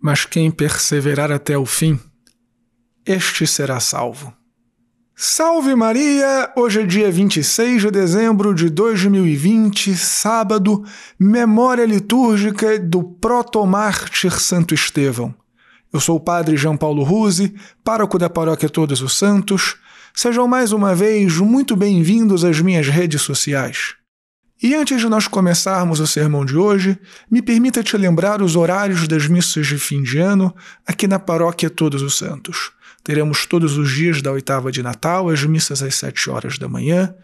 mas quem perseverar até o fim, este será salvo. Salve Maria! Hoje é dia 26 de dezembro de 2020, sábado, memória litúrgica do protomártir Santo Estevão. Eu sou o Padre João Paulo Ruse, pároco da Paróquia Todos os Santos. Sejam mais uma vez muito bem-vindos às minhas redes sociais. E antes de nós começarmos o sermão de hoje, me permita te lembrar os horários das missas de fim de ano aqui na Paróquia Todos os Santos. Teremos todos os dias da oitava de Natal, as missas às sete horas da manhã.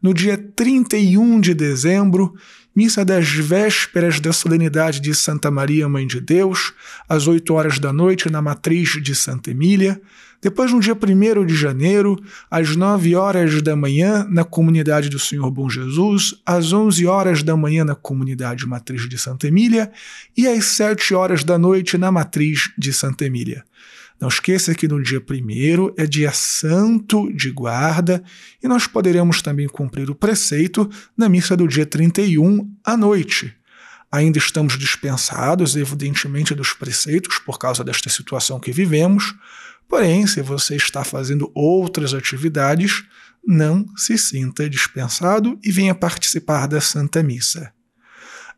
No dia 31 de dezembro, missa das vésperas da solenidade de Santa Maria, Mãe de Deus, às oito horas da noite na matriz de Santa Emília. Depois, no dia 1 de janeiro, às 9 horas da manhã, na comunidade do Senhor Bom Jesus, às 11 horas da manhã, na comunidade matriz de Santa Emília, e às 7 horas da noite, na matriz de Santa Emília. Não esqueça que no dia 1 é dia santo de guarda e nós poderemos também cumprir o preceito na missa do dia 31 à noite. Ainda estamos dispensados, evidentemente, dos preceitos por causa desta situação que vivemos, Porém, se você está fazendo outras atividades, não se sinta dispensado e venha participar da Santa Missa.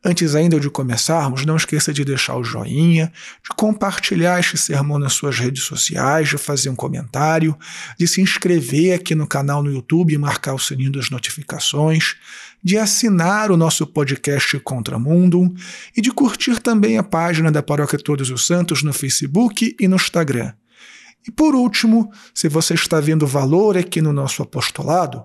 Antes ainda de começarmos, não esqueça de deixar o joinha, de compartilhar este sermão nas suas redes sociais, de fazer um comentário, de se inscrever aqui no canal no YouTube e marcar o sininho das notificações, de assinar o nosso podcast Contramundo e de curtir também a página da Paróquia Todos os Santos no Facebook e no Instagram. E por último, se você está vendo valor aqui no nosso apostolado,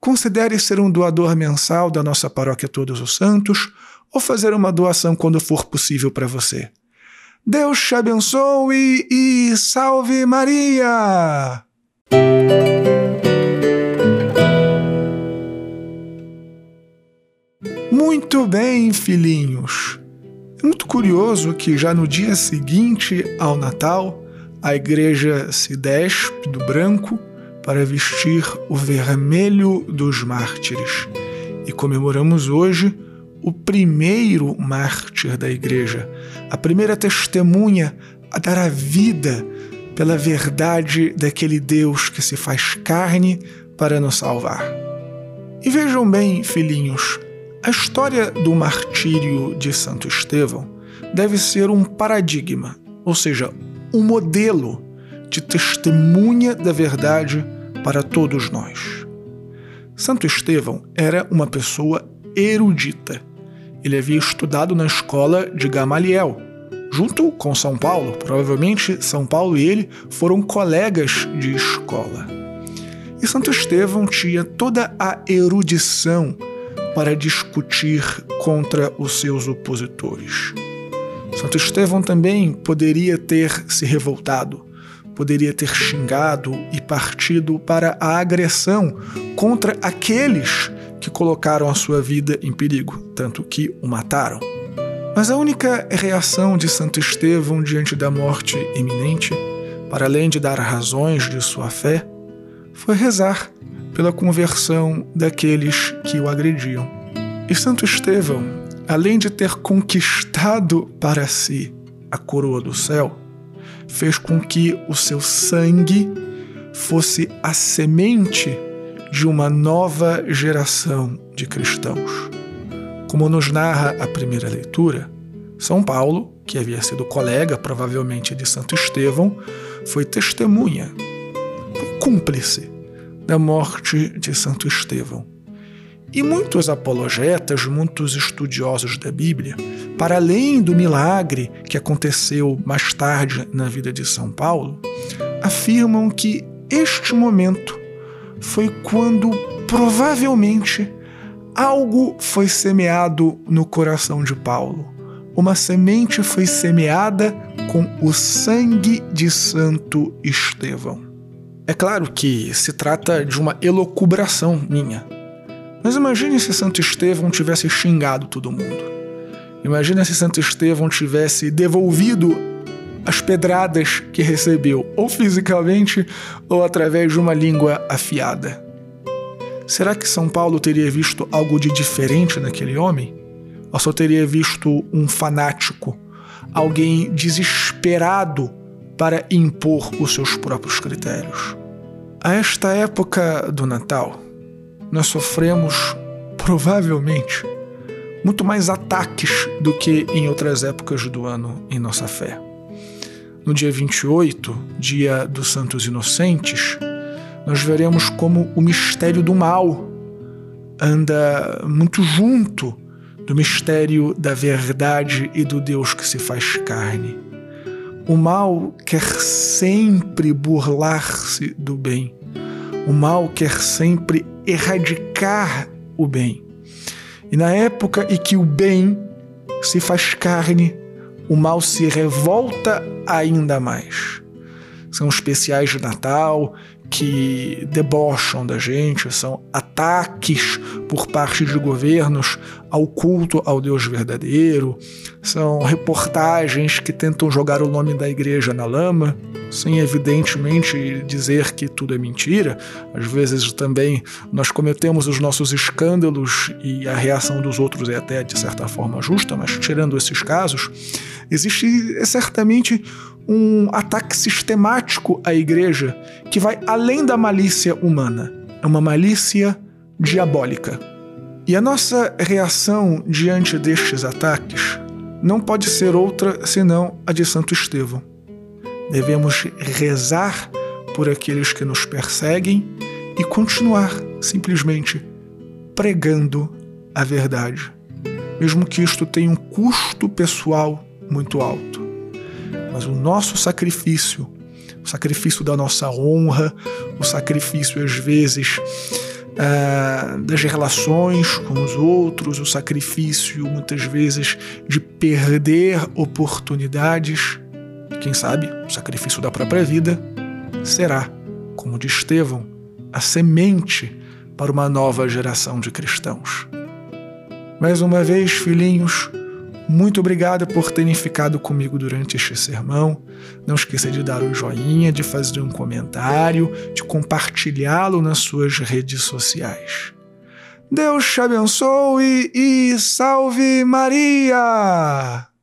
considere ser um doador mensal da nossa paróquia Todos os Santos ou fazer uma doação quando for possível para você. Deus te abençoe e salve Maria! Muito bem, filhinhos. É muito curioso que já no dia seguinte ao Natal, a igreja se despe do branco para vestir o vermelho dos mártires. E comemoramos hoje o primeiro mártir da igreja, a primeira testemunha a dar a vida pela verdade daquele Deus que se faz carne para nos salvar. E vejam bem, filhinhos, a história do martírio de Santo Estevão deve ser um paradigma, ou seja, um modelo de testemunha da verdade para todos nós. Santo Estevão era uma pessoa erudita. Ele havia estudado na escola de Gamaliel, junto com São Paulo. Provavelmente São Paulo e ele foram colegas de escola. E Santo Estevão tinha toda a erudição para discutir contra os seus opositores. Santo Estevão também poderia ter se revoltado, poderia ter xingado e partido para a agressão contra aqueles que colocaram a sua vida em perigo, tanto que o mataram. Mas a única reação de Santo Estevão diante da morte iminente, para além de dar razões de sua fé, foi rezar pela conversão daqueles que o agrediam. E Santo Estevão além de ter conquistado para si a coroa do céu, fez com que o seu sangue fosse a semente de uma nova geração de cristãos. Como nos narra a primeira leitura, São Paulo, que havia sido colega provavelmente de Santo Estevão, foi testemunha, foi cúmplice da morte de Santo Estevão e muitos apologetas, muitos estudiosos da Bíblia, para além do milagre que aconteceu mais tarde na vida de São Paulo, afirmam que este momento foi quando provavelmente algo foi semeado no coração de Paulo. Uma semente foi semeada com o sangue de Santo Estevão. É claro que se trata de uma elocubração minha, mas imagine se Santo Estevão tivesse xingado todo mundo. Imagine se Santo Estevão tivesse devolvido as pedradas que recebeu, ou fisicamente ou através de uma língua afiada. Será que São Paulo teria visto algo de diferente naquele homem? Ou só teria visto um fanático, alguém desesperado para impor os seus próprios critérios. A esta época do Natal, nós sofremos, provavelmente, muito mais ataques do que em outras épocas do ano em nossa fé. No dia 28, dia dos Santos Inocentes, nós veremos como o mistério do mal anda muito junto do mistério da verdade e do Deus que se faz carne. O mal quer sempre burlar-se do bem. O mal quer sempre erradicar o bem. E na época em que o bem se faz carne, o mal se revolta ainda mais. São especiais de Natal que debocham da gente, são ataques por parte de governos ao culto ao Deus verdadeiro, são reportagens que tentam jogar o nome da igreja na lama, sem evidentemente dizer que tudo é mentira. Às vezes também nós cometemos os nossos escândalos e a reação dos outros é até de certa forma justa, mas tirando esses casos, existe certamente um ataque sistemático à igreja que vai além da malícia humana. É uma malícia diabólica. E a nossa reação diante destes ataques não pode ser outra senão a de Santo Estevão. Devemos rezar por aqueles que nos perseguem e continuar simplesmente pregando a verdade, mesmo que isto tenha um custo pessoal muito alto mas o nosso sacrifício, o sacrifício da nossa honra, o sacrifício às vezes uh, das relações com os outros, o sacrifício muitas vezes de perder oportunidades, quem sabe o sacrifício da própria vida, será, como de Estevão, a semente para uma nova geração de cristãos. Mais uma vez, filhinhos, muito obrigado por terem ficado comigo durante este sermão. Não esqueça de dar um joinha, de fazer um comentário, de compartilhá-lo nas suas redes sociais. Deus te abençoe e salve Maria!